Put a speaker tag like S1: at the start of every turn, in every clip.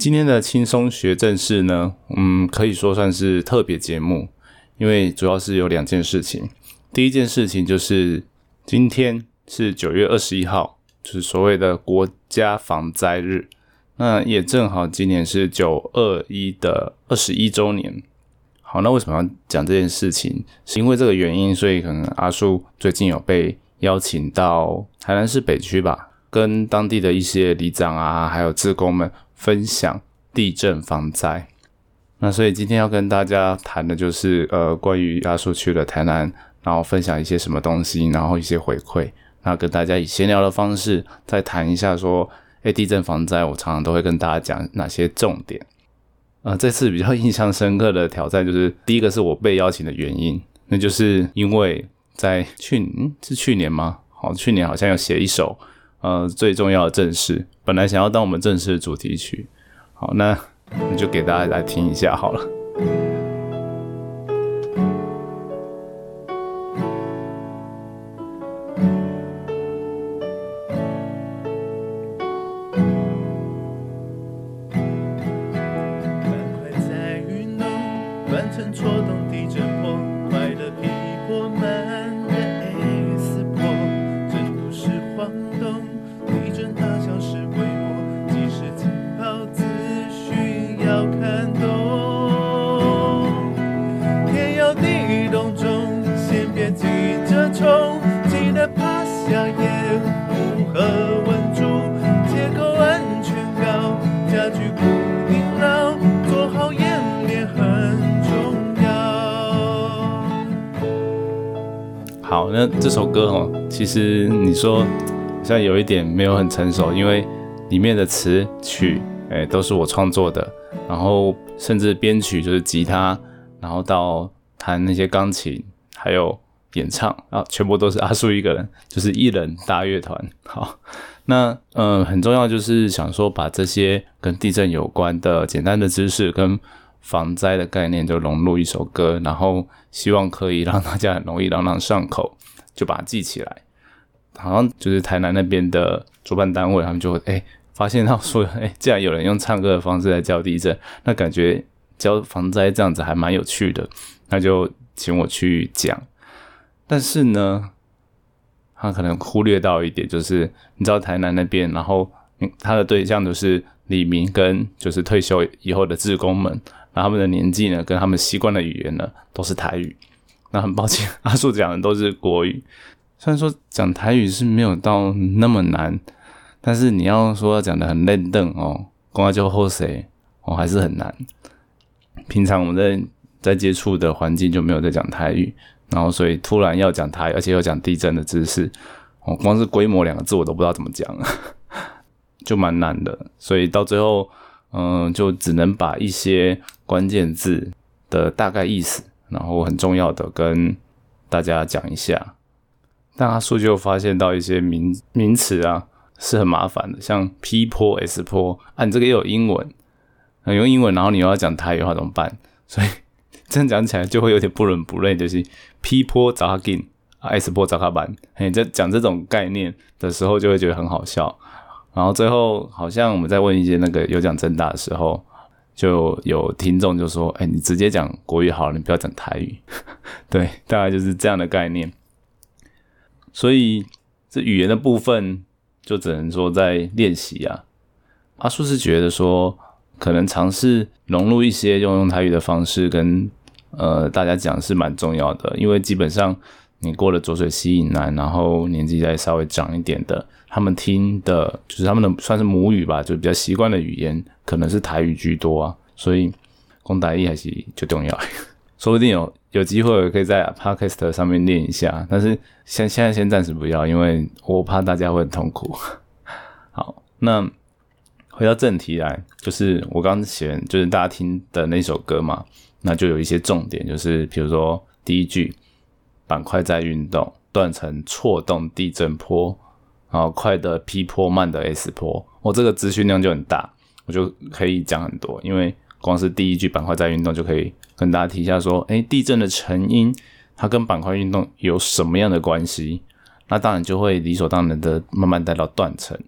S1: 今天的轻松学正事呢，嗯，可以说算是特别节目，因为主要是有两件事情。第一件事情就是今天是九月二十一号，就是所谓的国家防灾日，那也正好今年是九二一的二十一周年。好，那为什么要讲这件事情？是因为这个原因，所以可能阿叔最近有被邀请到台南市北区吧。跟当地的一些里长啊，还有职工们分享地震防灾。那所以今天要跟大家谈的就是，呃，关于阿叔去了台南，然后分享一些什么东西，然后一些回馈。那跟大家以闲聊的方式再谈一下，说，哎，地震防灾，我常常都会跟大家讲哪些重点。呃，这次比较印象深刻的挑战就是，第一个是我被邀请的原因，那就是因为在去嗯是去年吗？好，去年好像要写一首。呃，最重要的正式，本来想要当我们正式的主题曲，好，那那就给大家来听一下好了。其实你说好像有一点没有很成熟，因为里面的词曲哎都是我创作的，然后甚至编曲就是吉他，然后到弹那些钢琴，还有演唱啊，全部都是阿叔一个人，就是一人大乐团。好，那嗯很重要就是想说把这些跟地震有关的简单的知识跟。防灾的概念就融入一首歌，然后希望可以让大家很容易朗朗上口，就把它记起来。好像就是台南那边的主办单位，他们就会哎发现到说，哎，既然有人用唱歌的方式来教地震，那感觉教防灾这样子还蛮有趣的，那就请我去讲。但是呢，他可能忽略到一点，就是你知道台南那边，然后他的对象都是李明跟就是退休以后的职工们。然后他们的年纪呢，跟他们习惯的语言呢，都是台语。那很抱歉，阿树讲的都是国语。虽然说讲台语是没有到那么难，但是你要说要讲的很认凳哦，公阿就后谁哦，还是很难。平常我们在在接触的环境就没有在讲台语，然后所以突然要讲台，而且要讲地震的知识，哦，光是规模两个字我都不知道怎么讲，就蛮难的。所以到最后。嗯，就只能把一些关键字的大概意思，然后很重要的跟大家讲一下。但阿叔就发现到一些名名词啊是很麻烦的，像 P 坡、S 坡，啊，你这个又有英文，用英文，然后你又要讲台语话怎么办？所以这样讲起来就会有点不伦不类，就是 P 坡找他进啊，S 坡找他班，嘿，在讲这种概念的时候就会觉得很好笑。然后最后好像我们在问一些那个有奖真大的时候，就有听众就说：“哎，你直接讲国语好了，你不要讲台语。” 对，大概就是这样的概念。所以这语言的部分就只能说在练习啊。阿叔是觉得说，可能尝试融入一些用用台语的方式跟呃大家讲是蛮重要的，因为基本上。你过了浊水溪以南，然后年纪再稍微长一点的，他们听的就是他们的算是母语吧，就比较习惯的语言，可能是台语居多啊。所以，讲台语还是就重要，说不定有有机会可以在 Podcast 上面练一下。但是现现在先暂时不要，因为我怕大家会很痛苦。好，那回到正题来，就是我刚写就是大家听的那首歌嘛，那就有一些重点，就是比如说第一句。板块在运动，断层错动地震波，然后快的 P 波，慢的 S 波，我这个资讯量就很大，我就可以讲很多。因为光是第一句板块在运动就可以跟大家提一下，说，哎，地震的成因，它跟板块运动有什么样的关系？那当然就会理所当然的慢慢带到断层，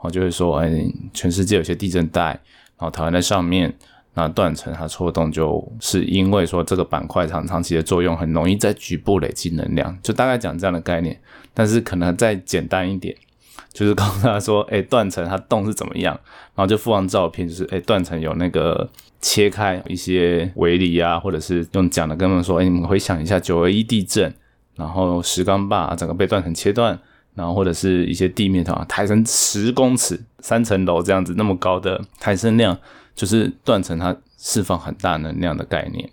S1: 我就会说，哎，全世界有些地震带，然后台湾在上面，那断层它戳动就是因为说这个板块长长期的作用很容易在局部累积能量，就大概讲这样的概念，但是可能再简单一点。就是告诉他说，哎，断层它动是怎么样，然后就附上照片，就是哎，断层有那个切开一些围篱啊，或者是用讲的跟他们说，哎，你们回想一下九二一地震，然后石冈坝整个被断层切断，然后或者是一些地面上抬升十公尺、三层楼这样子那么高的抬升量，就是断层它释放很大能量的概念。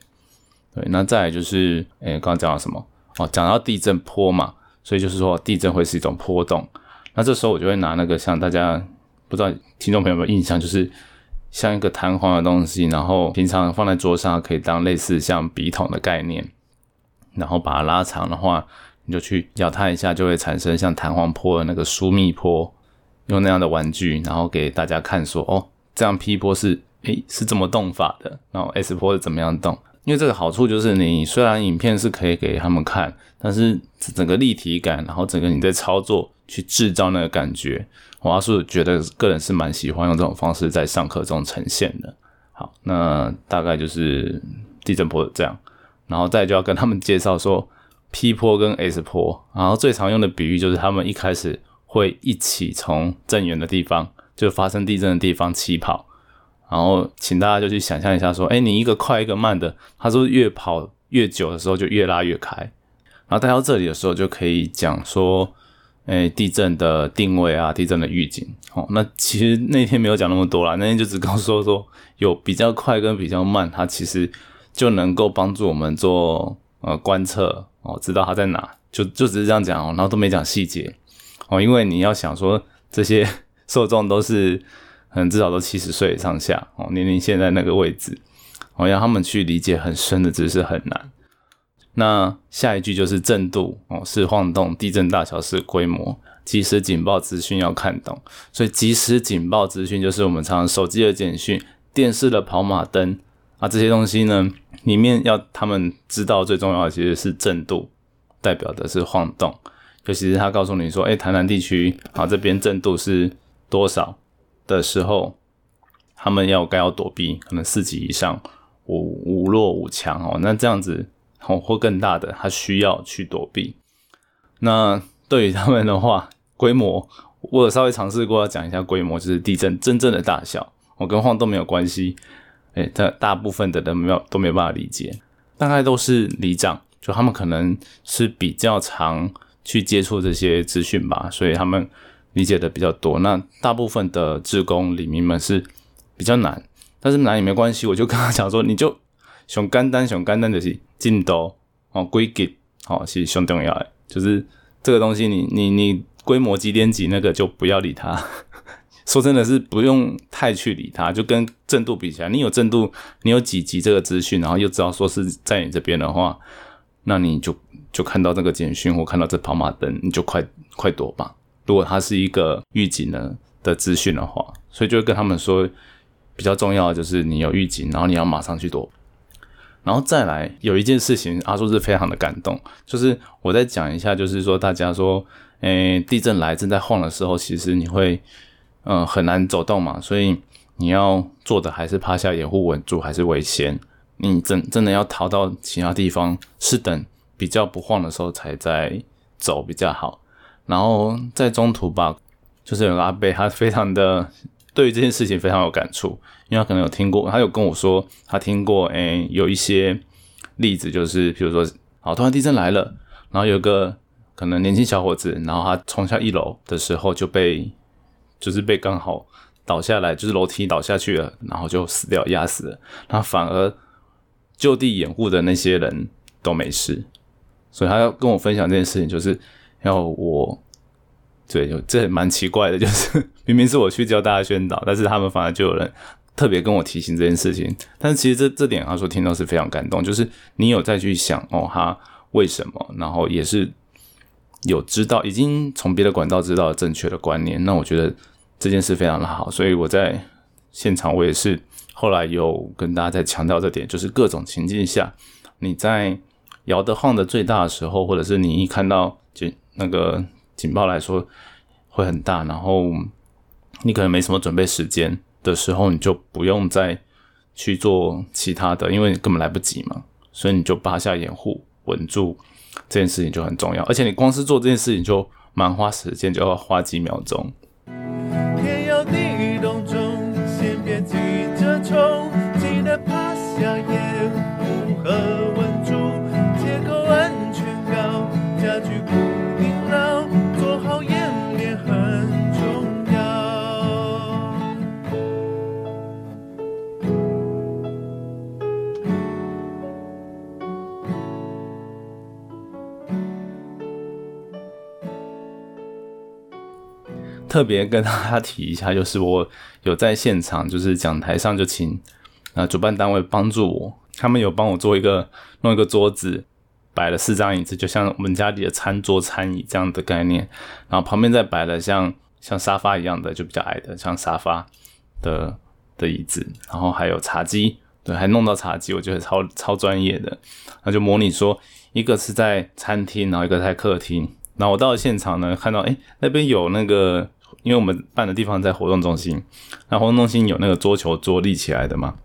S1: 对，那再来就是，哎，刚刚讲到什么？哦，讲到地震波嘛，所以就是说地震会是一种波动。那这时候我就会拿那个像大家不知道听众朋友有没有印象，就是像一个弹簧的东西，然后平常放在桌上可以当类似像笔筒的概念，然后把它拉长的话，你就去咬它一下，就会产生像弹簧波的那个疏密波，用那样的玩具，然后给大家看说，哦，这样 P 波是诶是这么动法的，然后 S 波是怎么样动。因为这个好处就是，你虽然影片是可以给他们看，但是整个立体感，然后整个你在操作去制造那个感觉，我要是觉得个人是蛮喜欢用这种方式在上课中呈现的。好，那大概就是地震波这样，然后再就要跟他们介绍说 P 波跟 S 波，然后最常用的比喻就是他们一开始会一起从震源的地方，就发生地震的地方起跑。然后，请大家就去想象一下，说，哎，你一个快一个慢的，它是越跑越久的时候就越拉越开。然后带到这里的时候，就可以讲说，哎，地震的定位啊，地震的预警。哦，那其实那天没有讲那么多啦，那天就只告诉说说有比较快跟比较慢，它其实就能够帮助我们做呃观测哦，知道它在哪，就就只是这样讲哦，然后都没讲细节哦，因为你要想说这些受众都是。可能至少都七十岁上下哦，年龄现在那个位置，哦，要他们去理解很深的知识很难。那下一句就是震度哦，是晃动，地震大小是规模，即时警报资讯要看懂。所以即时警报资讯就是我们常常手机的简讯、电视的跑马灯啊这些东西呢，里面要他们知道最重要的其实是震度，代表的是晃动。尤其是他告诉你说，哎，台南地区啊这边震度是多少？的时候，他们要该要躲避，可能四级以上，五五弱五强哦，那这样子哦或更大的，他需要去躲避。那对于他们的话，规模我有稍微尝试过要讲一下规模，就是地震真正的大小，我跟晃动没有关系。哎，大大部分的人没有都没有办法理解，大概都是里长，就他们可能是比较常去接触这些资讯吧，所以他们。理解的比较多，那大部分的志工里民们是比较难，但是难也没关系，我就跟他讲说，你就熊肝单熊肝单的是进度哦，规矩哦是熊重要，就是这个东西，你你你规模几点几那个就不要理他。说真的是不用太去理他，就跟震度比起来，你有震度，你有几级这个资讯，然后又知道说是在你这边的话，那你就就看到这个简讯或看到这跑马灯，你就快快躲吧。如果它是一个预警呢的资讯的话，所以就会跟他们说，比较重要的就是你有预警，然后你要马上去躲。然后再来有一件事情，阿叔是非常的感动，就是我再讲一下，就是说大家说，诶，地震来正在晃的时候，其实你会，嗯，很难走动嘛，所以你要做的还是趴下掩护稳住，还是危险。你真真的要逃到其他地方，是等比较不晃的时候才在走比较好。然后在中途吧，就是有个阿贝，他非常的对于这件事情非常有感触，因为他可能有听过，他有跟我说，他听过，诶，有一些例子，就是比如说，好，突然地震来了，然后有个可能年轻小伙子，然后他冲下一楼的时候就被，就是被刚好倒下来，就是楼梯倒下去了，然后就死掉，压死了，他反而就地掩护的那些人都没事，所以他要跟我分享这件事情，就是。要我，对，这蛮奇怪的，就是 明明是我去教大家宣导，但是他们反而就有人特别跟我提醒这件事情。但是其实这这点，他说听到是非常感动，就是你有再去想哦，他为什么，然后也是有知道，已经从别的管道知道正确的观念。那我觉得这件事非常的好，所以我在现场我也是后来有跟大家在强调这点，就是各种情境下，你在摇的晃的最大的时候，或者是你一看到就。那个警报来说会很大，然后你可能没什么准备时间，的时候，你就不用再去做其他的，因为你根本来不及嘛。所以你就扒下掩护，稳住这件事情就很重要。而且你光是做这件事情就蛮花时间，就要花几秒钟。特别跟大家提一下，就是我有在现场，就是讲台上就请啊主办单位帮助我，他们有帮我做一个弄一个桌子，摆了四张椅子，就像我们家里的餐桌餐椅这样的概念，然后旁边再摆了像像沙发一样的，就比较矮的像沙发的的椅子，然后还有茶几，对，还弄到茶几，我觉得超超专业的，那就模拟说一个是在餐厅，然后一个在客厅，然后我到了现场呢，看到哎那边有那个。因为我们办的地方在活动中心，那活动中心有那个桌球桌立起来的嘛，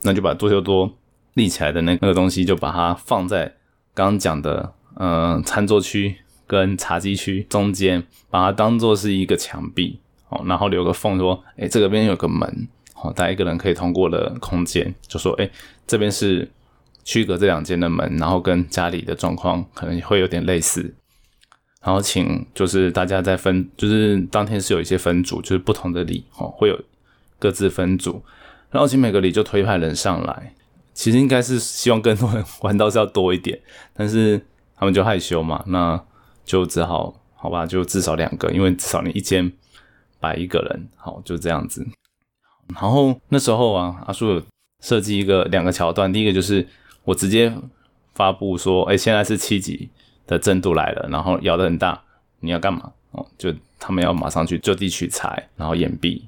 S1: 那就把桌球桌立起来的那那个东西，就把它放在刚刚讲的呃餐桌区跟茶几区中间，把它当做是一个墙壁哦，然后留个缝，说哎这个边有个门哦，大家一个人可以通过的空间，就说哎这边是区隔这两间的门，然后跟家里的状况可能会有点类似。然后请就是大家在分，就是当天是有一些分组，就是不同的里哦，会有各自分组。然后请每个里就推派人上来，其实应该是希望更多人玩到是要多一点，但是他们就害羞嘛，那就只好好吧，就至少两个，因为至少你一间摆一个人，好就这样子。然后那时候啊，阿叔有设计一个两个桥段，第一个就是我直接发布说，哎，现在是七级。的震度来了，然后摇得很大，你要干嘛？哦，就他们要马上去就地取材，然后掩蔽。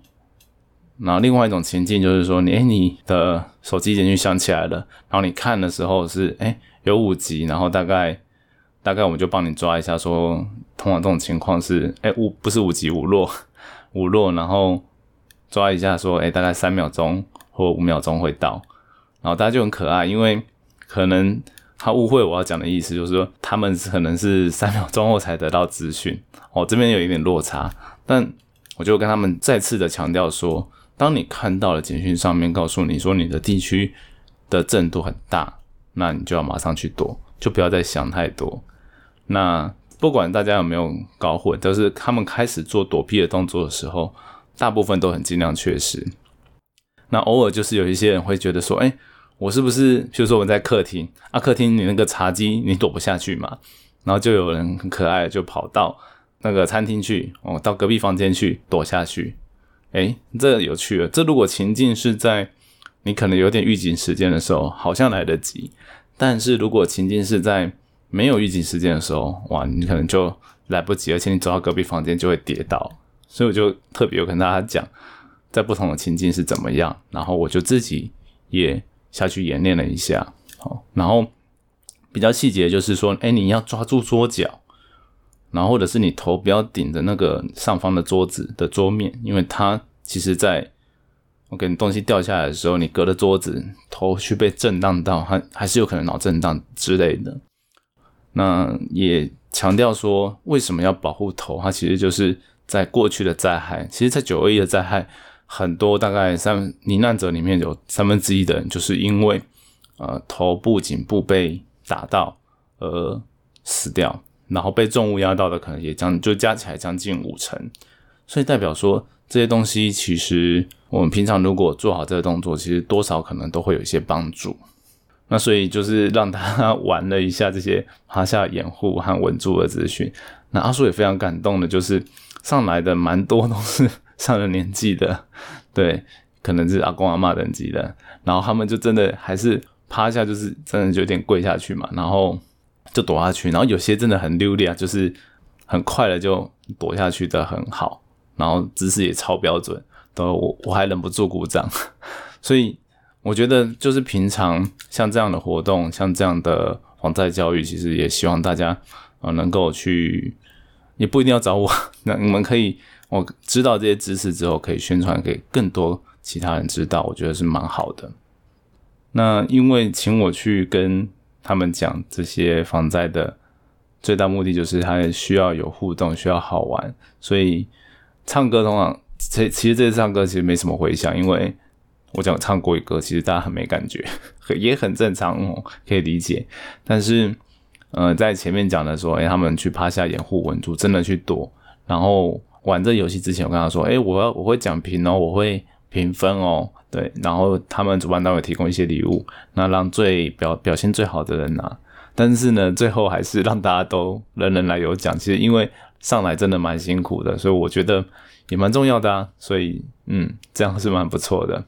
S1: 然后另外一种情境就是说，你哎，你的手机简讯响起来了，然后你看的时候是哎有五级，然后大概大概我们就帮你抓一下，说通常这种情况是哎五不是五级五落 五落，然后抓一下说哎大概三秒钟或五秒钟会到，然后大家就很可爱，因为可能。他误会我要讲的意思，就是说他们可能是三秒钟后才得到资讯，哦，这边有一点落差，但我就跟他们再次的强调说，当你看到了简讯上面告诉你说你的地区的震度很大，那你就要马上去躲，就不要再想太多。那不管大家有没有搞混，就是他们开始做躲避的动作的时候，大部分都很尽量确实。那偶尔就是有一些人会觉得说，哎。我是不是，比如说我在客厅啊，客厅你那个茶几你躲不下去嘛，然后就有人很可爱就跑到那个餐厅去，哦，到隔壁房间去躲下去，诶，这有趣了。这如果情境是在你可能有点预警时间的时候，好像来得及；但是如果情境是在没有预警时间的时候，哇，你可能就来不及，而且你走到隔壁房间就会跌倒。所以我就特别有跟大家讲，在不同的情境是怎么样，然后我就自己也。下去演练了一下，好，然后比较细节就是说，哎，你要抓住桌角，然后或者是你头不要顶着那个上方的桌子的桌面，因为它其实在我给你东西掉下来的时候，你隔着桌子头去被震荡到，还还是有可能脑震荡之类的。那也强调说，为什么要保护头？它其实就是在过去的灾害，其实在九二一的灾害。很多大概三罹难者里面有三分之一的人，就是因为呃头部、颈部被打到而死掉，然后被重物压到的可能也将就加起来将近五成，所以代表说这些东西其实我们平常如果做好这个动作，其实多少可能都会有一些帮助。那所以就是让他玩了一下这些趴下掩护和稳住的资讯。那阿叔也非常感动的，就是上来的蛮多都是。上了年纪的，对，可能是阿公阿妈等级的，然后他们就真的还是趴下，就是真的就有点跪下去嘛，然后就躲下去，然后有些真的很溜利啊，就是很快的就躲下去的很好，然后姿势也超标准，都我我还忍不住鼓掌，所以我觉得就是平常像这样的活动，像这样的防灾教育，其实也希望大家呃能够去，也不一定要找我，那你们可以。我知道这些知识之后，可以宣传给更多其他人知道，我觉得是蛮好的。那因为请我去跟他们讲这些防灾的最大目的，就是他需要有互动，需要好玩，所以唱歌通常，其其实这次唱歌其实没什么回响，因为我讲唱国语歌，其实大家很没感觉，也很正常哦，可以理解。但是，呃，在前面讲的说，哎，他们去趴下掩护稳住，真的去躲，然后。玩这游戏之前，我跟他说：“哎，我要我会讲评哦，我会评分哦，对。然后他们主办单位提供一些礼物，那让最表表现最好的人拿。但是呢，最后还是让大家都人人来有奖。其实因为上来真的蛮辛苦的，所以我觉得也蛮重要的啊。所以嗯，这样是蛮不错的。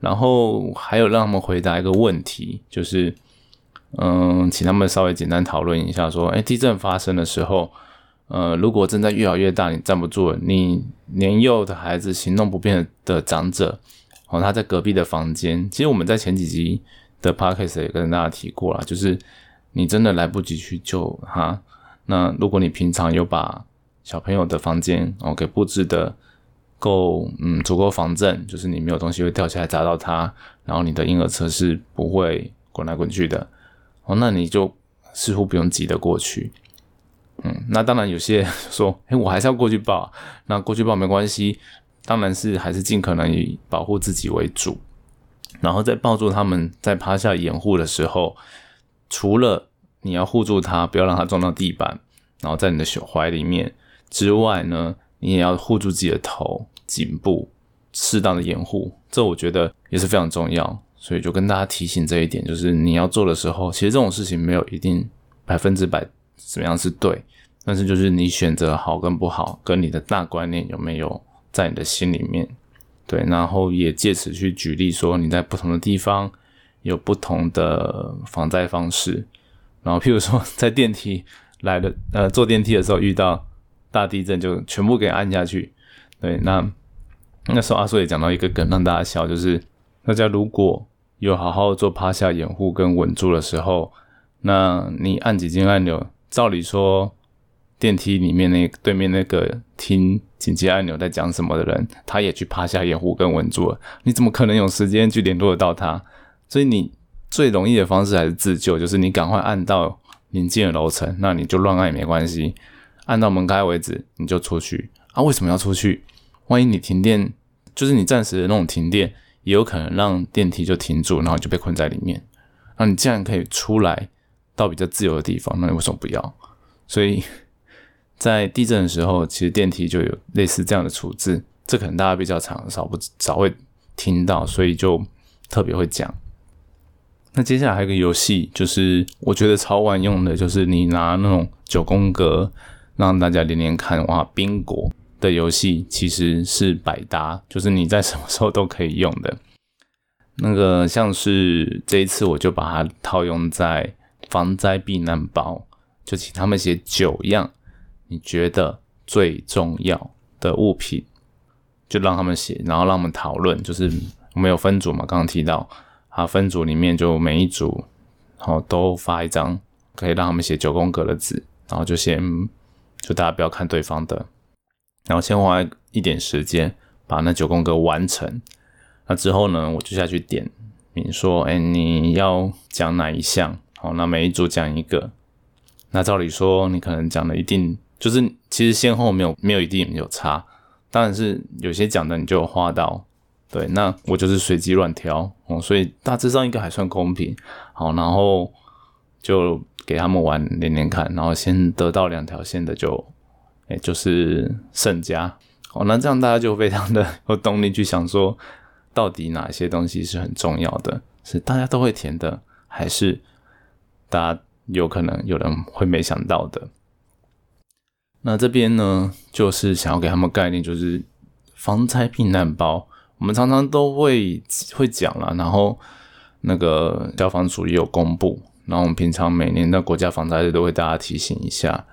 S1: 然后还有让他们回答一个问题，就是嗯，请他们稍微简单讨论一下，说：哎，地震发生的时候。”呃，如果真的越来越大，你站不住了，你年幼的孩子、行动不便的长者，哦，他在隔壁的房间。其实我们在前几集的 podcast 也跟大家提过了，就是你真的来不及去救他。那如果你平常有把小朋友的房间哦给布置的够嗯足够防震，就是你没有东西会掉下来砸到他，然后你的婴儿车是不会滚来滚去的哦，那你就似乎不用急得过去。嗯，那当然有些说，哎，我还是要过去抱。那过去抱没关系，当然是还是尽可能以保护自己为主。然后在抱住他们在趴下掩护的时候，除了你要护住他，不要让他撞到地板，然后在你的胸怀里面之外呢，你也要护住自己的头、颈部，适当的掩护。这我觉得也是非常重要。所以就跟大家提醒这一点，就是你要做的时候，其实这种事情没有一定百分之百。怎么样是对？但是就是你选择好跟不好，跟你的大观念有没有在你的心里面？对，然后也借此去举例说，你在不同的地方有不同的防灾方式。然后譬如说，在电梯来的，呃，坐电梯的时候遇到大地震，就全部给按下去。对，那那时候阿叔也讲到一个梗让大家笑，就是大家如果有好好做趴下掩护跟稳住的时候，那你按几键按钮。照理说，电梯里面那对面那个听紧急按钮在讲什么的人，他也去趴下掩护跟稳住了。你怎么可能有时间去联络得到他？所以你最容易的方式还是自救，就是你赶快按到临近的楼层，那你就乱按也没关系，按到门开为止，你就出去啊。为什么要出去？万一你停电，就是你暂时的那种停电，也有可能让电梯就停住，然后就被困在里面。那你既然可以出来。到比较自由的地方，那你为什么不要？所以在地震的时候，其实电梯就有类似这样的处置，这可能大家比较常少不少会听到，所以就特别会讲。那接下来还有个游戏，就是我觉得超万用的，就是你拿那种九宫格让大家连连看哇，宾果的游戏其实是百搭，就是你在什么时候都可以用的。那个像是这一次，我就把它套用在。防灾避难包，就请他们写九样你觉得最重要的物品，就让他们写，然后让我们讨论。就是我们有分组嘛，刚刚提到，啊，分组里面就每一组，然后都发一张，可以让他们写九宫格的字，然后就先，就大家不要看对方的，然后先花一点时间把那九宫格完成。那之后呢，我就下去点名说，哎，你要讲哪一项？好，那每一组讲一个。那照理说，你可能讲的一定就是，其实先后没有没有一定有差。当然是有些讲的你就有画到，对，那我就是随机乱挑哦，所以大致上应该还算公平。好，然后就给他们玩连连看，然后先得到两条线的就，哎，就是胜家。哦，那这样大家就非常的 有动力去想说，到底哪些东西是很重要的，是大家都会填的，还是？大家有可能有人会没想到的。那这边呢，就是想要给他们概念，就是防灾避难包，我们常常都会会讲了，然后那个消防署也有公布，然后我们平常每年的国家防灾日都会大家提醒一下，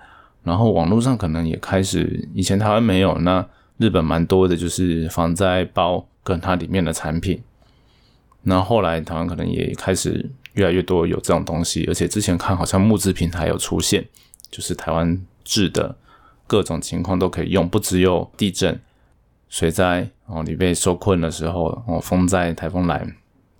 S1: 然后网络上可能也开始，以前台湾没有，那日本蛮多的，就是防灾包跟它里面的产品，那后来台湾可能也开始。越来越多有这种东西，而且之前看好像木质平台有出现，就是台湾制的各种情况都可以用，不只有地震、水灾哦，你被受困的时候哦，风灾、台风来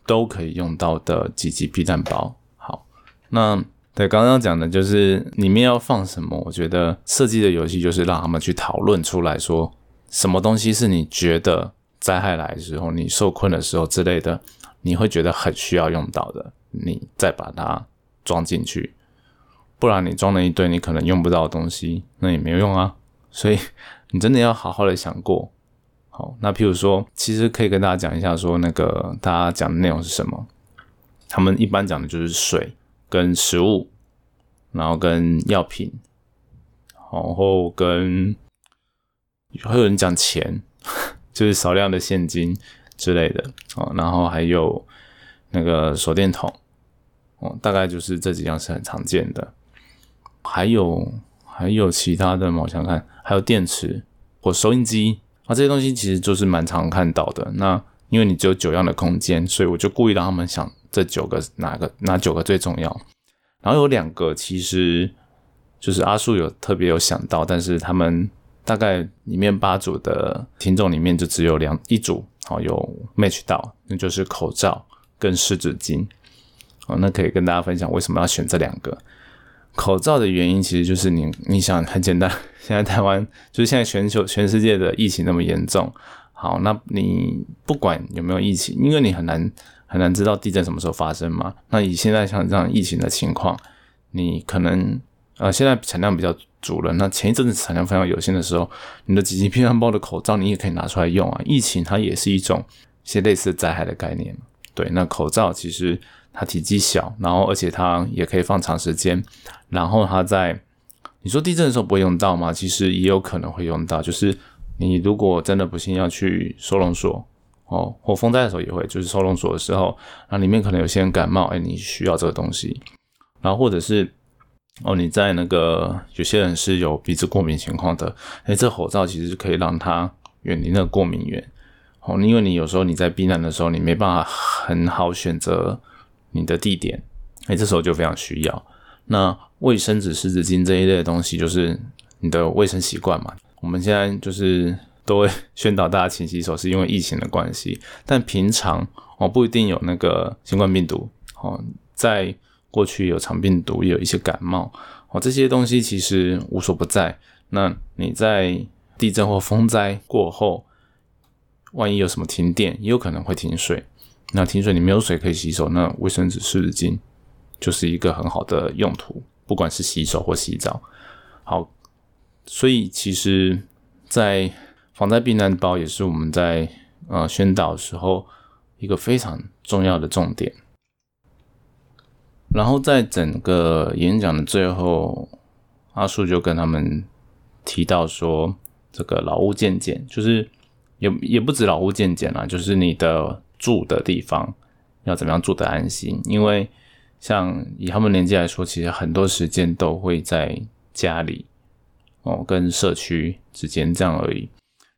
S1: 都可以用到的几级避难包。好，那对刚刚讲的就是里面要放什么？我觉得设计的游戏就是让他们去讨论出来说，什么东西是你觉得灾害来的时候、你受困的时候之类的，你会觉得很需要用到的，你再把它装进去。不然你装了一堆你可能用不到的东西，那也没有用啊。所以你真的要好好的想过。好，那譬如说，其实可以跟大家讲一下，说那个大家讲的内容是什么？他们一般讲的就是水跟食物，然后跟药品，然后跟会有人讲钱，就是少量的现金之类的哦，然后还有那个手电筒哦，大概就是这几样是很常见的。还有还有其他的吗？我想看，还有电池或收音机啊，这些东西其实就是蛮常看到的。那因为你只有九样的空间，所以我就故意让他们想这九个哪个哪九个最重要。然后有两个其实就是阿树有特别有想到，但是他们大概里面八组的听众里面就只有两一组好有 match 到，那就是口罩跟湿纸巾。哦，那可以跟大家分享为什么要选这两个。口罩的原因其实就是你，你想很简单，现在台湾就是现在全球全世界的疫情那么严重，好，那你不管有没有疫情，因为你很难很难知道地震什么时候发生嘛。那以现在像这样疫情的情况，你可能呃现在产量比较足了，那前一阵子产量非常有限的时候，你的紧急避难包的口罩你也可以拿出来用啊。疫情它也是一种一些类似灾害的概念，对，那口罩其实。它体积小，然后而且它也可以放长时间，然后它在你说地震的时候不会用到吗？其实也有可能会用到，就是你如果真的不幸要去收容所哦，或风灾的时候也会，就是收容所的时候，那里面可能有些人感冒，哎，你需要这个东西，然后或者是哦你在那个有些人是有鼻子过敏情况的，哎，这口罩其实可以让他远离那个过敏源哦，因为你有时候你在避难的时候，你没办法很好选择。你的地点，哎，这时候就非常需要。那卫生纸、湿纸巾这一类的东西，就是你的卫生习惯嘛。我们现在就是都会 宣导大家勤洗手，是因为疫情的关系。但平常哦，不一定有那个新冠病毒哦，在过去有肠病毒，也有一些感冒哦，这些东西其实无所不在。那你在地震或风灾过后，万一有什么停电，也有可能会停水。那停水，你没有水可以洗手，那卫生纸、湿纸巾就是一个很好的用途，不管是洗手或洗澡。好，所以其实，在防灾避难包也是我们在呃宣导时候一个非常重要的重点。然后在整个演讲的最后，阿树就跟他们提到说，这个老屋渐渐，就是也也不止老屋渐渐啦，就是你的。住的地方要怎么样住的安心？因为像以他们年纪来说，其实很多时间都会在家里哦，跟社区之间这样而已。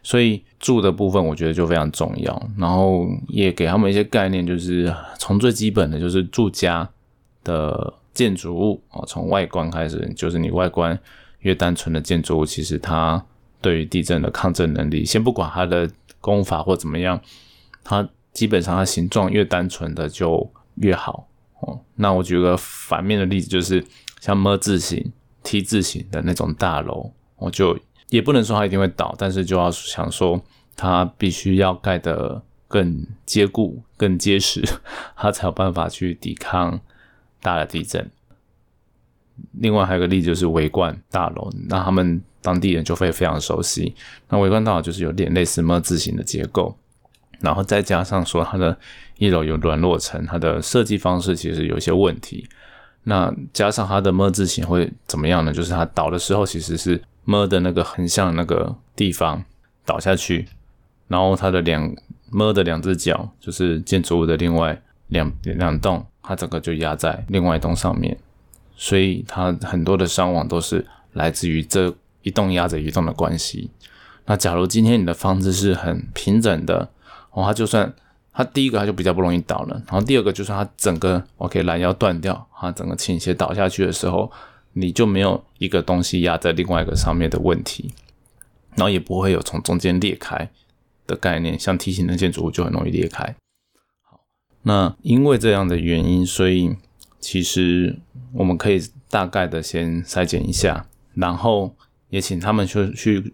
S1: 所以住的部分，我觉得就非常重要。然后也给他们一些概念，就是从最基本的就是住家的建筑物啊，从外观开始，就是你外观越单纯的建筑物，其实它对于地震的抗震能力，先不管它的工法或怎么样，它。基本上它形状越单纯的就越好哦。那我举个反面的例子，就是像么字形、T 字形的那种大楼，我就也不能说它一定会倒，但是就要想说它必须要盖得更坚固、更结实，它才有办法去抵抗大的地震。另外还有个例子就是围观大楼，那他们当地人就会非常熟悉。那围观大楼就是有点类似么字形的结构。然后再加上说，它的一楼有软落层，它的设计方式其实有一些问题。那加上它的么字形会怎么样呢？就是它倒的时候其实是么的那个横向那个地方倒下去，然后它的两么的两只脚就是建筑物的另外两两栋，它整个就压在另外一栋上面，所以它很多的伤亡都是来自于这一栋压着一栋的关系。那假如今天你的房子是很平整的，哦，它就算它第一个它就比较不容易倒了，然后第二个就算它整个 OK 拦腰断掉，它整个倾斜倒下去的时候，你就没有一个东西压在另外一个上面的问题，然后也不会有从中间裂开的概念，像梯形的建筑物就很容易裂开。好，那因为这样的原因，所以其实我们可以大概的先筛检一下，然后也请他们去去，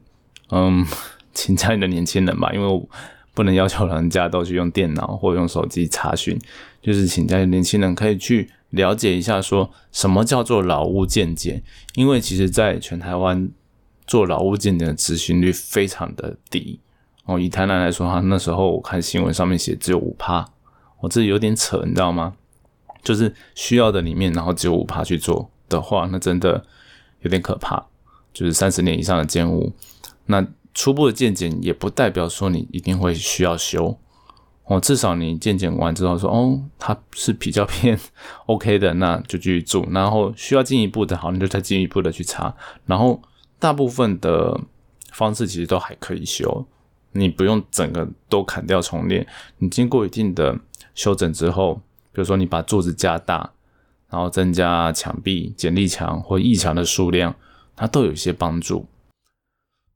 S1: 嗯，请家里的年轻人吧，因为不能要求老人家都去用电脑或用手机查询，就是请家里年轻人可以去。了解一下，说什么叫做老屋建检？因为其实，在全台湾做老屋建检的执行率非常的低哦。以台南来说，哈，那时候我看新闻上面写只有五趴，我这有点扯，你知道吗？就是需要的里面，然后只有五趴去做的话，那真的有点可怕。就是三十年以上的建屋，那初步的建检也不代表说你一定会需要修。哦，至少你见检完之后说，哦，它是比较 偏 OK 的，那就继续住。然后需要进一步的，好，你就再进一步的去查。然后大部分的方式其实都还可以修，你不用整个都砍掉重练。你经过一定的修整之后，比如说你把柱子加大，然后增加墙壁、剪力墙或异墙的数量，它都有一些帮助。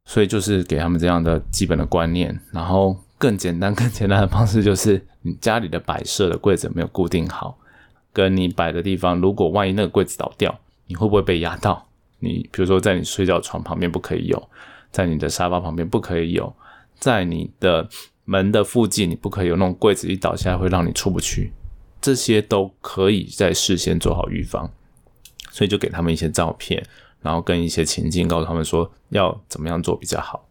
S1: 所以就是给他们这样的基本的观念，然后。更简单、更简单的方式就是，你家里的摆设的柜子没有固定好，跟你摆的地方，如果万一那个柜子倒掉，你会不会被压到？你比如说，在你睡觉床旁边不可以有，在你的沙发旁边不可以有，在你的门的附近，你不可以有那种柜子一倒下来会让你出不去，这些都可以在事先做好预防。所以就给他们一些照片，然后跟一些情境，告诉他们说要怎么样做比较好。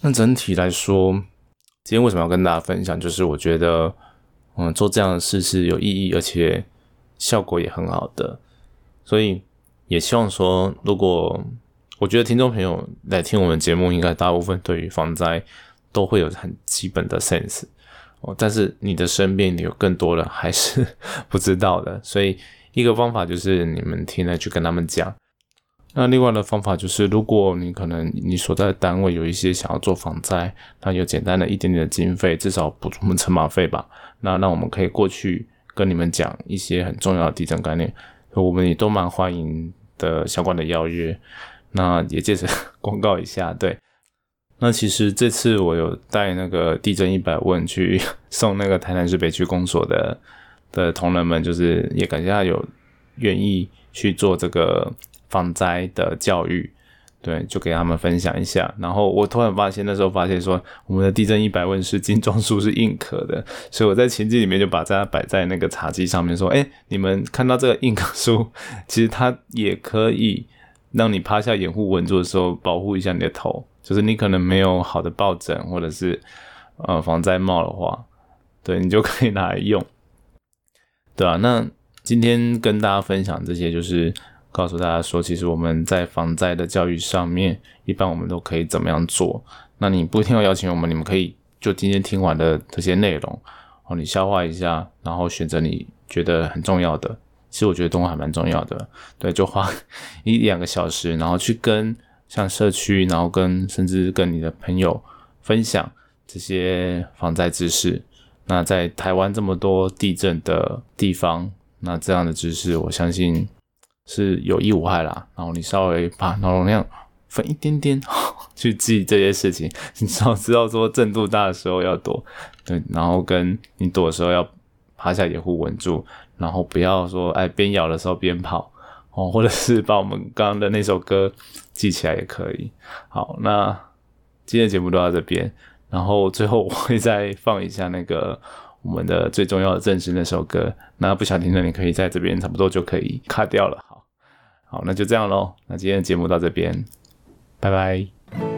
S1: 那整体来说，今天为什么要跟大家分享？就是我觉得，嗯，做这样的事是有意义，而且效果也很好的。所以也希望说，如果我觉得听众朋友来听我们节目，应该大部分对于防灾都会有很基本的 sense 哦。但是你的身边有更多的还是 不知道的，所以一个方法就是你们听了去跟他们讲。那另外的方法就是，如果你可能你所在的单位有一些想要做防灾，那有简单的一点点的经费，至少补助我们车马费吧。那那我们可以过去跟你们讲一些很重要的地震概念，我们也都蛮欢迎的相关的邀约。那也借此 广告一下，对。那其实这次我有带那个地震一百问去送那个台南市北区公所的的同仁们，就是也感谢他有愿意去做这个。防灾的教育，对，就给他们分享一下。然后我突然发现，那时候发现说，我们的地震一百问是精装书是硬壳的，所以我在情境里面就把它摆在那个茶几上面，说：“哎，你们看到这个硬壳书，其实它也可以让你趴下掩护稳住的时候保护一下你的头，就是你可能没有好的抱枕或者是呃防灾帽的话，对你就可以拿来用，对啊，那今天跟大家分享这些就是。告诉大家说，其实我们在防灾的教育上面，一般我们都可以怎么样做？那你不一定要邀请我们，你们可以就今天听完的这些内容，哦，你消化一下，然后选择你觉得很重要的。其实我觉得动画还蛮重要的，对，就花一两个小时，然后去跟像社区，然后跟甚至跟你的朋友分享这些防灾知识。那在台湾这么多地震的地方，那这样的知识，我相信。是有益无害啦，然后你稍微把脑容量分一点点 去记这些事情，你只要知道说震度大的时候要躲，对，然后跟你躲的时候要趴下掩护稳住，然后不要说哎边咬的时候边跑哦，或者是把我们刚刚的那首歌记起来也可以。好，那今天节目就到这边，然后最后我会再放一下那个。我们的最重要的正式那首歌，那不想听的你可以在这边差不多就可以卡掉了。好，好，那就这样喽。那今天的节目到这边，拜拜。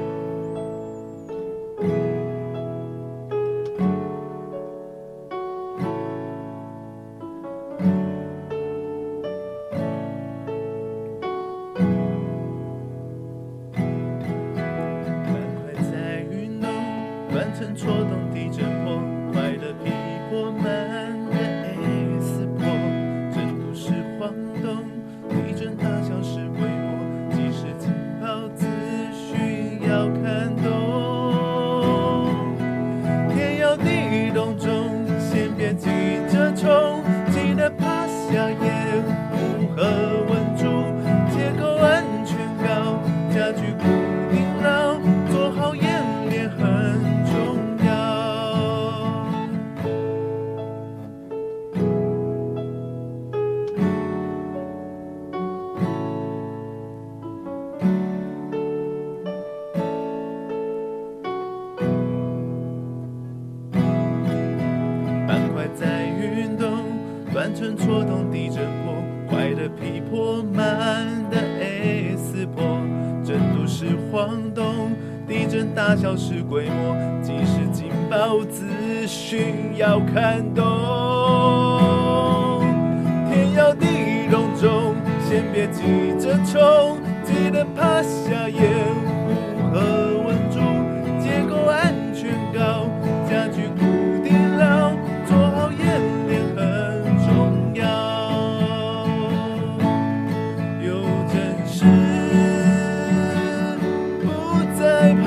S2: 看懂。天摇地动中，先别急着冲，记得趴下掩护和稳住，结构安全高，家具固定牢，做好演练很重要。有阵时不再彷